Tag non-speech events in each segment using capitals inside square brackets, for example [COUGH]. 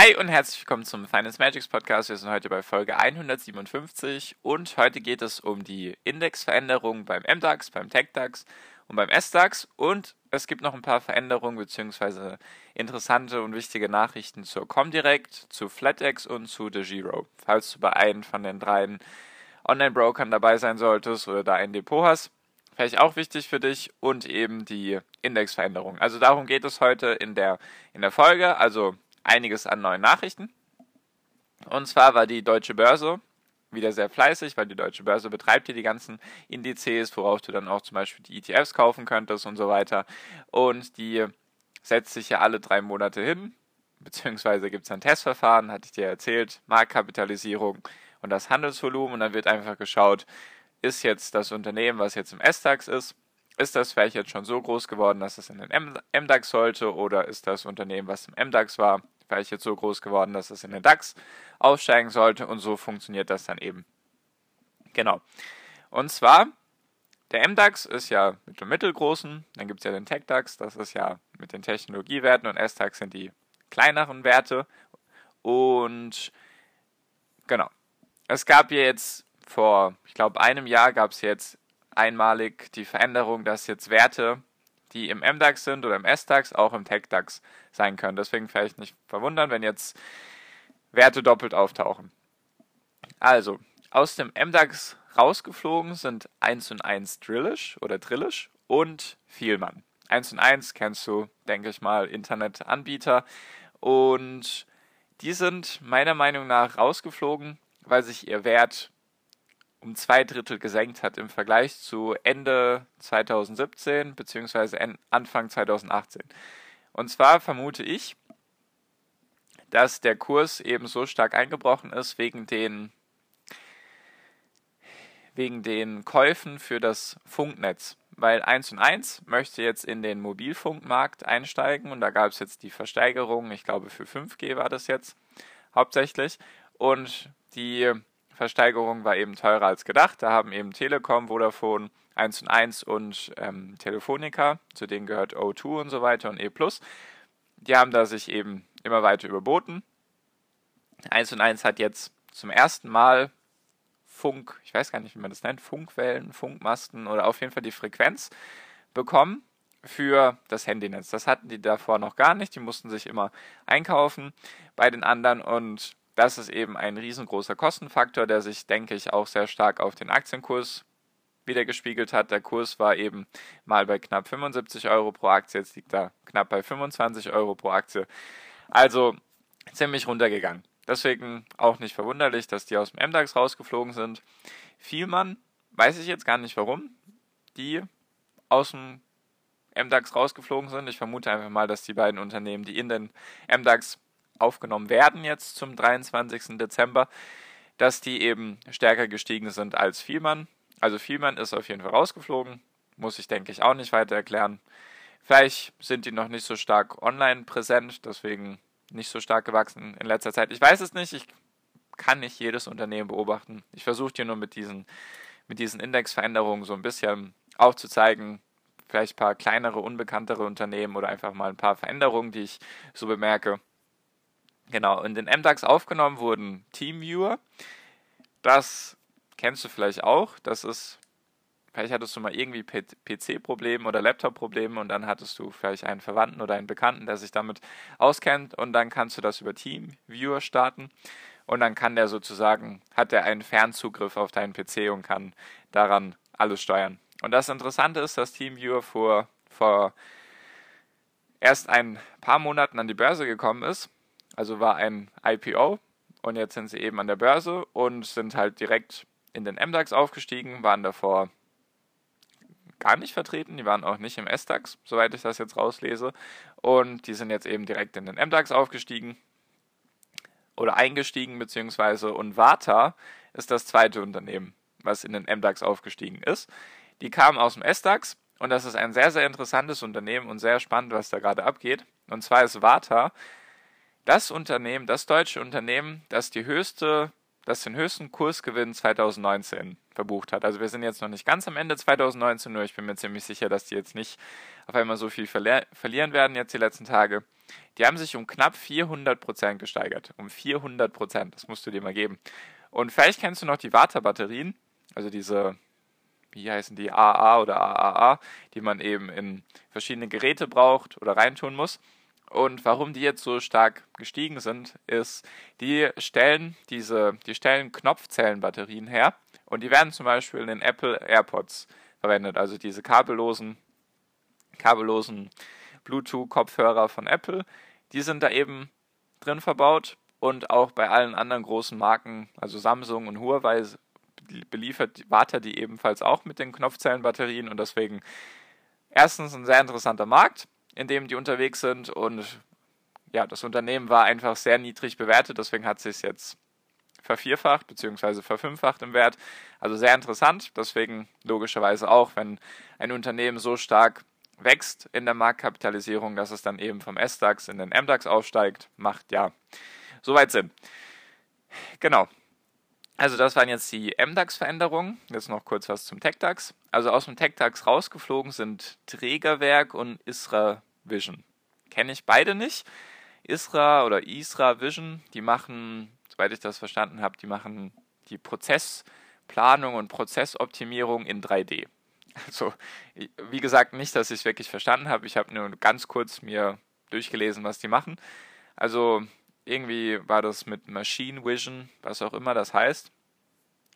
Hi und herzlich willkommen zum Finance Magics Podcast. Wir sind heute bei Folge 157 und heute geht es um die Indexveränderungen beim MDAX, beim TechDAX und beim SDAX und es gibt noch ein paar Veränderungen bzw. interessante und wichtige Nachrichten zur Comdirect, zu FlatEx und zu DeGiro. Falls du bei einem von den dreien Online-Brokern dabei sein solltest oder da ein Depot hast, vielleicht auch wichtig für dich und eben die Indexveränderung. Also darum geht es heute in der, in der Folge. Also einiges an neuen Nachrichten. Und zwar war die Deutsche Börse wieder sehr fleißig, weil die Deutsche Börse betreibt hier die ganzen Indizes, worauf du dann auch zum Beispiel die ETFs kaufen könntest und so weiter. Und die setzt sich ja alle drei Monate hin, beziehungsweise gibt es ein Testverfahren, hatte ich dir erzählt, Marktkapitalisierung und das Handelsvolumen und dann wird einfach geschaut, ist jetzt das Unternehmen, was jetzt im S-DAX ist, ist das vielleicht jetzt schon so groß geworden, dass es in den MDAX sollte oder ist das Unternehmen, was im MDAX war, vielleicht jetzt so groß geworden, dass es in den DAX aufsteigen sollte und so funktioniert das dann eben. Genau. Und zwar, der MDAX ist ja mit dem mittelgroßen, dann gibt es ja den TechDAX, das ist ja mit den Technologiewerten und SDAX sind die kleineren Werte. Und genau. Es gab jetzt vor, ich glaube, einem Jahr gab es jetzt einmalig die Veränderung, dass jetzt Werte, die im MDAX sind oder im SDAX, auch im TechDAX sein können. Deswegen vielleicht nicht verwundern, wenn jetzt Werte doppelt auftauchen. Also, aus dem MDAX rausgeflogen sind 1 und 1 Drillish oder Drillish und Vielmann. 1 und 1 kennst du, denke ich mal, Internetanbieter. Und die sind meiner Meinung nach rausgeflogen, weil sich ihr Wert um zwei Drittel gesenkt hat im Vergleich zu Ende 2017 bzw. Anfang 2018. Und zwar vermute ich, dass der Kurs eben so stark eingebrochen ist wegen den wegen den Käufen für das Funknetz. Weil 1 und 1 möchte jetzt in den Mobilfunkmarkt einsteigen und da gab es jetzt die Versteigerung, ich glaube für 5G war das jetzt hauptsächlich. Und die Versteigerung war eben teurer als gedacht. Da haben eben Telekom, Vodafone, 1 und 1 und ähm, Telefonica, zu denen gehört O2 und so weiter und E+. Die haben da sich eben immer weiter überboten. 1 und 1 hat jetzt zum ersten Mal Funk, ich weiß gar nicht, wie man das nennt, Funkwellen, Funkmasten oder auf jeden Fall die Frequenz bekommen für das Handynetz. Das hatten die davor noch gar nicht. Die mussten sich immer einkaufen bei den anderen und das ist eben ein riesengroßer Kostenfaktor, der sich, denke ich, auch sehr stark auf den Aktienkurs wiedergespiegelt hat. Der Kurs war eben mal bei knapp 75 Euro pro Aktie, jetzt liegt er knapp bei 25 Euro pro Aktie. Also ziemlich runtergegangen. Deswegen auch nicht verwunderlich, dass die aus dem MDAX rausgeflogen sind. Vielmann, weiß ich jetzt gar nicht warum, die aus dem MDAX rausgeflogen sind. Ich vermute einfach mal, dass die beiden Unternehmen, die in den MDAX aufgenommen werden jetzt zum 23. Dezember, dass die eben stärker gestiegen sind als Vielmann. Also Vielmann ist auf jeden Fall rausgeflogen, muss ich denke ich auch nicht weiter erklären. Vielleicht sind die noch nicht so stark online präsent, deswegen nicht so stark gewachsen in letzter Zeit. Ich weiß es nicht, ich kann nicht jedes Unternehmen beobachten. Ich versuche dir nur mit diesen, mit diesen Indexveränderungen so ein bisschen aufzuzeigen, vielleicht ein paar kleinere, unbekanntere Unternehmen oder einfach mal ein paar Veränderungen, die ich so bemerke. Genau, in den MDAX aufgenommen wurden Teamviewer. Das kennst du vielleicht auch. Das ist, vielleicht hattest du mal irgendwie PC-Probleme oder Laptop-Probleme und dann hattest du vielleicht einen Verwandten oder einen Bekannten, der sich damit auskennt und dann kannst du das über Teamviewer starten und dann kann der sozusagen, hat er einen Fernzugriff auf deinen PC und kann daran alles steuern. Und das Interessante ist, dass Teamviewer vor, vor erst ein paar Monaten an die Börse gekommen ist also war ein IPO und jetzt sind sie eben an der Börse und sind halt direkt in den MDAX aufgestiegen, waren davor gar nicht vertreten, die waren auch nicht im SDAX, soweit ich das jetzt rauslese. Und die sind jetzt eben direkt in den MDAX aufgestiegen. oder eingestiegen, beziehungsweise und Vata ist das zweite Unternehmen, was in den MDAX aufgestiegen ist. Die kamen aus dem SDAX und das ist ein sehr, sehr interessantes Unternehmen und sehr spannend, was da gerade abgeht. Und zwar ist Vata das Unternehmen, das deutsche Unternehmen, das die höchste, das den höchsten Kursgewinn 2019 verbucht hat. Also wir sind jetzt noch nicht ganz am Ende 2019, nur ich bin mir ziemlich sicher, dass die jetzt nicht auf einmal so viel verli verlieren werden jetzt die letzten Tage. Die haben sich um knapp 400 Prozent gesteigert. Um 400 Prozent, das musst du dir mal geben. Und vielleicht kennst du noch die Vata-Batterien, also diese wie heißen die, AA oder AAA, die man eben in verschiedene Geräte braucht oder reintun muss. Und warum die jetzt so stark gestiegen sind, ist, die stellen diese, die stellen Knopfzellenbatterien her und die werden zum Beispiel in den Apple AirPods verwendet, also diese kabellosen, kabellosen Bluetooth-Kopfhörer von Apple. Die sind da eben drin verbaut und auch bei allen anderen großen Marken, also Samsung und Huawei, beliefert Warta die ebenfalls auch mit den Knopfzellenbatterien und deswegen erstens ein sehr interessanter Markt, in dem die unterwegs sind und ja, das Unternehmen war einfach sehr niedrig bewertet, deswegen hat sich jetzt vervierfacht bzw. verfünffacht im Wert. Also sehr interessant, deswegen logischerweise auch, wenn ein Unternehmen so stark wächst in der Marktkapitalisierung, dass es dann eben vom S-DAX in den M-DAX aufsteigt, macht ja soweit Sinn. Genau, also das waren jetzt die MDAX-Veränderungen. Jetzt noch kurz was zum TechDAX. Also aus dem TechDAX rausgeflogen sind Trägerwerk und Isra Vision. Kenne ich beide nicht. Isra oder Isra Vision, die machen, soweit ich das verstanden habe, die machen die Prozessplanung und Prozessoptimierung in 3D. Also, wie gesagt, nicht, dass ich es wirklich verstanden habe. Ich habe nur ganz kurz mir durchgelesen, was die machen. Also, irgendwie war das mit Machine Vision, was auch immer das heißt.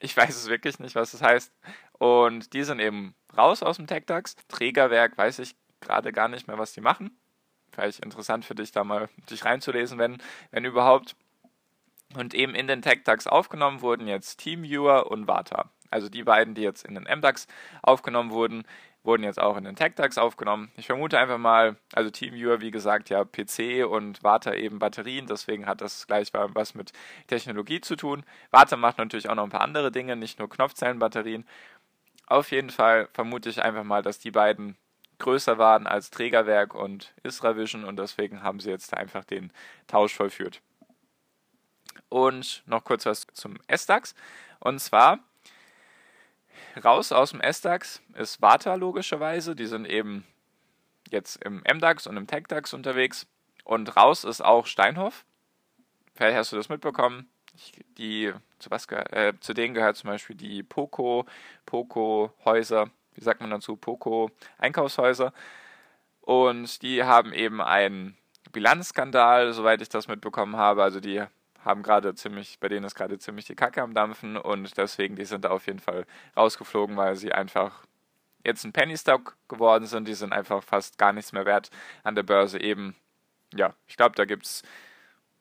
Ich weiß es wirklich nicht, was das heißt. Und die sind eben raus aus dem TechDAX. Trägerwerk weiß ich gerade gar nicht mehr, was die machen. Vielleicht interessant für dich, da mal dich reinzulesen, wenn, wenn überhaupt. Und eben in den TechDAX aufgenommen wurden jetzt TeamViewer und Vata. Also die beiden, die jetzt in den MDAX aufgenommen wurden, wurden jetzt auch in den TechDAX aufgenommen. Ich vermute einfach mal, also TeamViewer, wie gesagt, ja PC und Warta eben Batterien, deswegen hat das gleich was mit Technologie zu tun. Warta macht natürlich auch noch ein paar andere Dinge, nicht nur Knopfzellenbatterien. Auf jeden Fall vermute ich einfach mal, dass die beiden größer waren als Trägerwerk und IsraVision und deswegen haben sie jetzt einfach den Tausch vollführt. Und noch kurz was zum S-DAX. Und zwar raus aus dem S-DAX ist Vata logischerweise. Die sind eben jetzt im MDAX und im TechDAX unterwegs. Und raus ist auch Steinhoff. Vielleicht hast du das mitbekommen. Die, zu, was, äh, zu denen gehört zum Beispiel die Poco, Poco-Häuser, wie sagt man dazu, Poco-Einkaufshäuser. Und die haben eben einen Bilanzskandal, soweit ich das mitbekommen habe. Also die haben gerade ziemlich, bei denen ist gerade ziemlich die Kacke am Dampfen und deswegen, die sind da auf jeden Fall rausgeflogen, weil sie einfach jetzt ein Penny Stock geworden sind. Die sind einfach fast gar nichts mehr wert an der Börse eben. Ja, ich glaube, da gibt es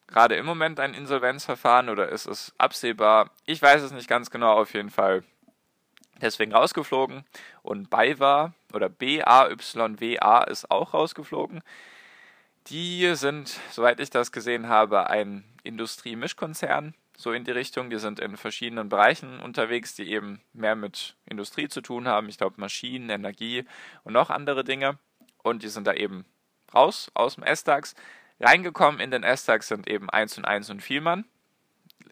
gerade im Moment ein Insolvenzverfahren oder ist es absehbar? Ich weiß es nicht ganz genau, auf jeden Fall. Deswegen rausgeflogen und BayWa oder BAYWA ist auch rausgeflogen. Die sind, soweit ich das gesehen habe, ein Industriemischkonzern, so in die Richtung. Die sind in verschiedenen Bereichen unterwegs, die eben mehr mit Industrie zu tun haben. Ich glaube Maschinen, Energie und noch andere Dinge. Und die sind da eben raus aus dem S-DAX. Reingekommen in den S-DAX sind eben 1 und 1 und Vielmann.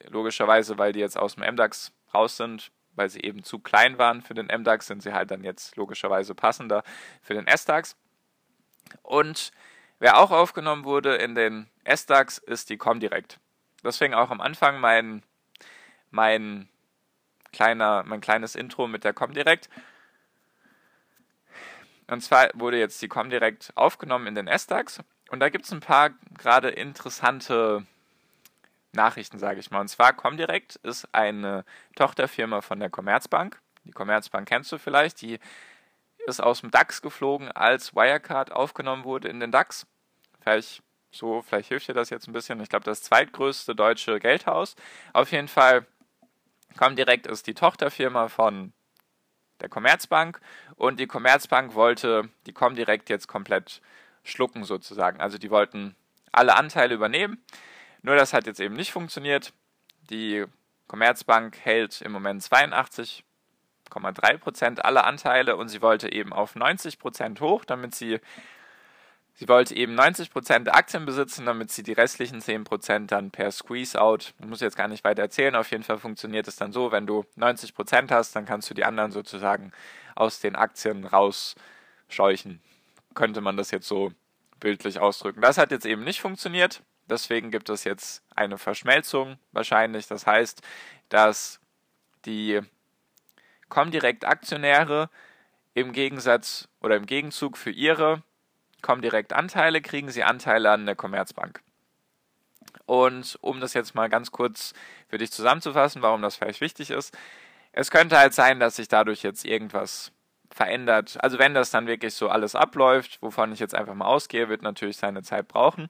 Logischerweise, weil die jetzt aus dem M-DAX raus sind, weil sie eben zu klein waren für den M-DAX, sind sie halt dann jetzt logischerweise passender für den S-DAX. Und Wer auch aufgenommen wurde in den S-DAX ist die Comdirect. Deswegen auch am Anfang mein, mein, kleiner, mein kleines Intro mit der Comdirect. Und zwar wurde jetzt die Comdirect aufgenommen in den S-DAX. Und da gibt es ein paar gerade interessante Nachrichten, sage ich mal. Und zwar Comdirect ist eine Tochterfirma von der Commerzbank. Die Commerzbank kennst du vielleicht. Die ist aus dem DAX geflogen, als Wirecard aufgenommen wurde in den DAX. Vielleicht so, vielleicht hilft dir das jetzt ein bisschen. Ich glaube, das zweitgrößte deutsche Geldhaus. Auf jeden Fall Comdirect ist die Tochterfirma von der Commerzbank und die Commerzbank wollte die Comdirect jetzt komplett schlucken sozusagen. Also die wollten alle Anteile übernehmen. Nur das hat jetzt eben nicht funktioniert. Die Commerzbank hält im Moment 82,3% aller Anteile und sie wollte eben auf 90% hoch, damit sie Sie wollte eben 90% der Aktien besitzen, damit sie die restlichen 10% dann per Squeeze-Out, muss jetzt gar nicht weiter erzählen, auf jeden Fall funktioniert es dann so, wenn du 90% hast, dann kannst du die anderen sozusagen aus den Aktien rausscheuchen. Könnte man das jetzt so bildlich ausdrücken. Das hat jetzt eben nicht funktioniert, deswegen gibt es jetzt eine Verschmelzung wahrscheinlich. Das heißt, dass die Comdirect-Aktionäre im Gegensatz oder im Gegenzug für ihre kommen direkt Anteile, kriegen sie Anteile an der Commerzbank. Und um das jetzt mal ganz kurz für dich zusammenzufassen, warum das vielleicht wichtig ist, es könnte halt sein, dass sich dadurch jetzt irgendwas verändert. Also wenn das dann wirklich so alles abläuft, wovon ich jetzt einfach mal ausgehe, wird natürlich seine Zeit brauchen.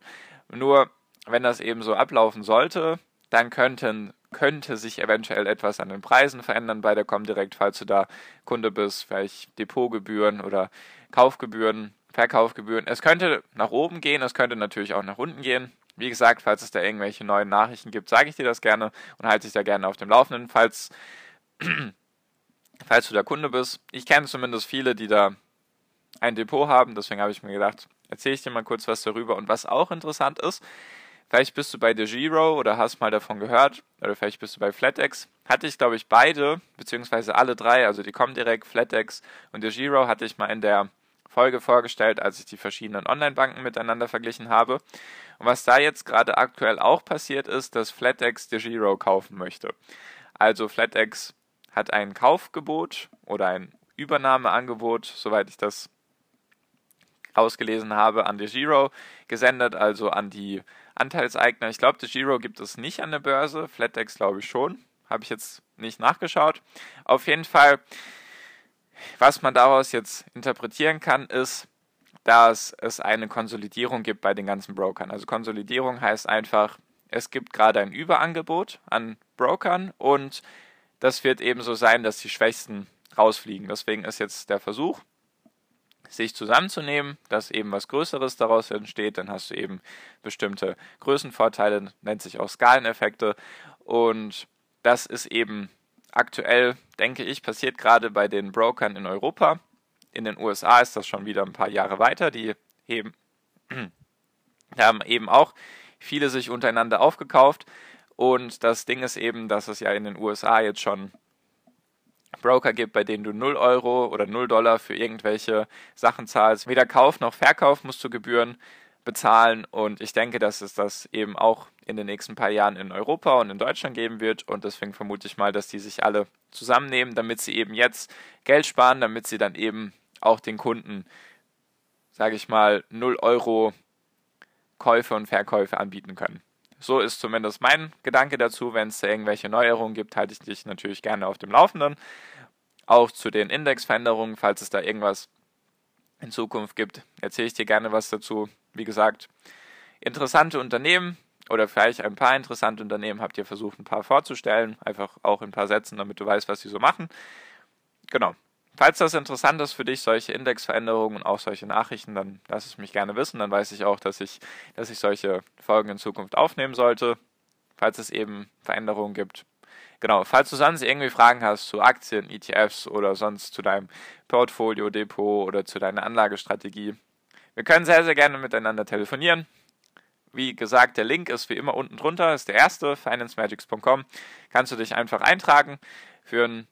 Nur wenn das eben so ablaufen sollte, dann könnten, könnte sich eventuell etwas an den Preisen verändern bei der Comdirect, falls du da Kunde bist, vielleicht Depotgebühren oder Kaufgebühren Verkaufgebühren. Es könnte nach oben gehen, es könnte natürlich auch nach unten gehen. Wie gesagt, falls es da irgendwelche neuen Nachrichten gibt, sage ich dir das gerne und halte dich da gerne auf dem Laufenden, falls, falls du der Kunde bist. Ich kenne zumindest viele, die da ein Depot haben, deswegen habe ich mir gedacht, erzähle ich dir mal kurz was darüber. Und was auch interessant ist, vielleicht bist du bei DeGiro oder hast mal davon gehört, oder vielleicht bist du bei FlatEx. Hatte ich, glaube ich, beide, beziehungsweise alle drei, also die Comdirect, FlatEx und DeGiro, hatte ich mal in der Folge vorgestellt, als ich die verschiedenen Online-Banken miteinander verglichen habe. Und was da jetzt gerade aktuell auch passiert ist, dass FlatEx DeGiro kaufen möchte. Also FlatEx hat ein Kaufgebot oder ein Übernahmeangebot, soweit ich das ausgelesen habe, an DeGiro gesendet, also an die Anteilseigner. Ich glaube, DeGiro gibt es nicht an der Börse, FlatEx glaube ich schon. Habe ich jetzt nicht nachgeschaut. Auf jeden Fall was man daraus jetzt interpretieren kann, ist, dass es eine Konsolidierung gibt bei den ganzen Brokern. Also Konsolidierung heißt einfach, es gibt gerade ein Überangebot an Brokern und das wird eben so sein, dass die Schwächsten rausfliegen. Deswegen ist jetzt der Versuch, sich zusammenzunehmen, dass eben was Größeres daraus entsteht. Dann hast du eben bestimmte Größenvorteile, nennt sich auch Skaleneffekte. Und das ist eben aktuell, denke ich, passiert gerade bei den Brokern in Europa. In den USA ist das schon wieder ein paar Jahre weiter. Die heben, [CLEARS THROAT] haben eben auch viele sich untereinander aufgekauft. Und das Ding ist eben, dass es ja in den USA jetzt schon Broker gibt, bei denen du 0 Euro oder 0 Dollar für irgendwelche Sachen zahlst. Weder Kauf noch Verkauf musst du Gebühren bezahlen. Und ich denke, dass es das eben auch in den nächsten paar Jahren in Europa und in Deutschland geben wird. Und deswegen vermute ich mal, dass die sich alle zusammennehmen, damit sie eben jetzt Geld sparen, damit sie dann eben auch den Kunden, sage ich mal, 0 Euro Käufe und Verkäufe anbieten können. So ist zumindest mein Gedanke dazu. Wenn es da irgendwelche Neuerungen gibt, halte ich dich natürlich gerne auf dem Laufenden. Auch zu den Indexveränderungen, falls es da irgendwas in Zukunft gibt, erzähle ich dir gerne was dazu. Wie gesagt, interessante Unternehmen, oder vielleicht ein paar interessante Unternehmen habt ihr versucht, ein paar vorzustellen, einfach auch in ein paar Sätzen, damit du weißt, was sie so machen. Genau. Falls das interessant ist für dich, solche Indexveränderungen und auch solche Nachrichten, dann lass es mich gerne wissen. Dann weiß ich auch, dass ich, dass ich solche Folgen in Zukunft aufnehmen sollte, falls es eben Veränderungen gibt. Genau, falls du sonst irgendwie Fragen hast zu Aktien, ETFs oder sonst zu deinem Portfolio, Depot oder zu deiner Anlagestrategie, wir können sehr, sehr gerne miteinander telefonieren. Wie gesagt, der Link ist wie immer unten drunter, ist der erste, financemagics.com. Kannst du dich einfach eintragen für ein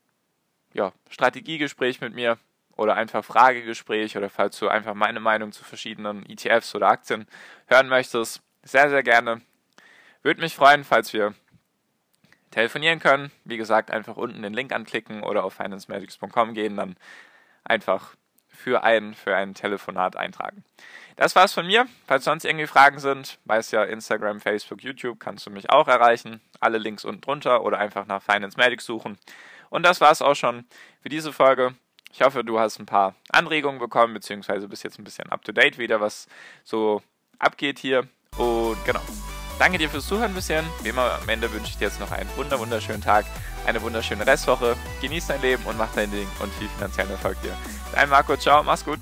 ja, Strategiegespräch mit mir oder einfach Fragegespräch oder falls du einfach meine Meinung zu verschiedenen ETFs oder Aktien hören möchtest, sehr, sehr gerne. Würde mich freuen, falls wir telefonieren können. Wie gesagt, einfach unten den Link anklicken oder auf financemagics.com gehen, dann einfach für ein, für ein Telefonat eintragen. Das war's von mir. Falls sonst irgendwie Fragen sind, weiß ja Instagram, Facebook, YouTube, kannst du mich auch erreichen. Alle Links unten drunter oder einfach nach Finance Magic suchen. Und das war's auch schon für diese Folge. Ich hoffe, du hast ein paar Anregungen bekommen, beziehungsweise bist jetzt ein bisschen up to date wieder, was so abgeht hier. Und genau. Danke dir fürs Zuhören bisher. Wie immer am Ende wünsche ich dir jetzt noch einen wunder wunderschönen Tag, eine wunderschöne Restwoche. Genieß dein Leben und mach dein Ding und viel finanziellen Erfolg dir. Dein Marco, ciao, mach's gut.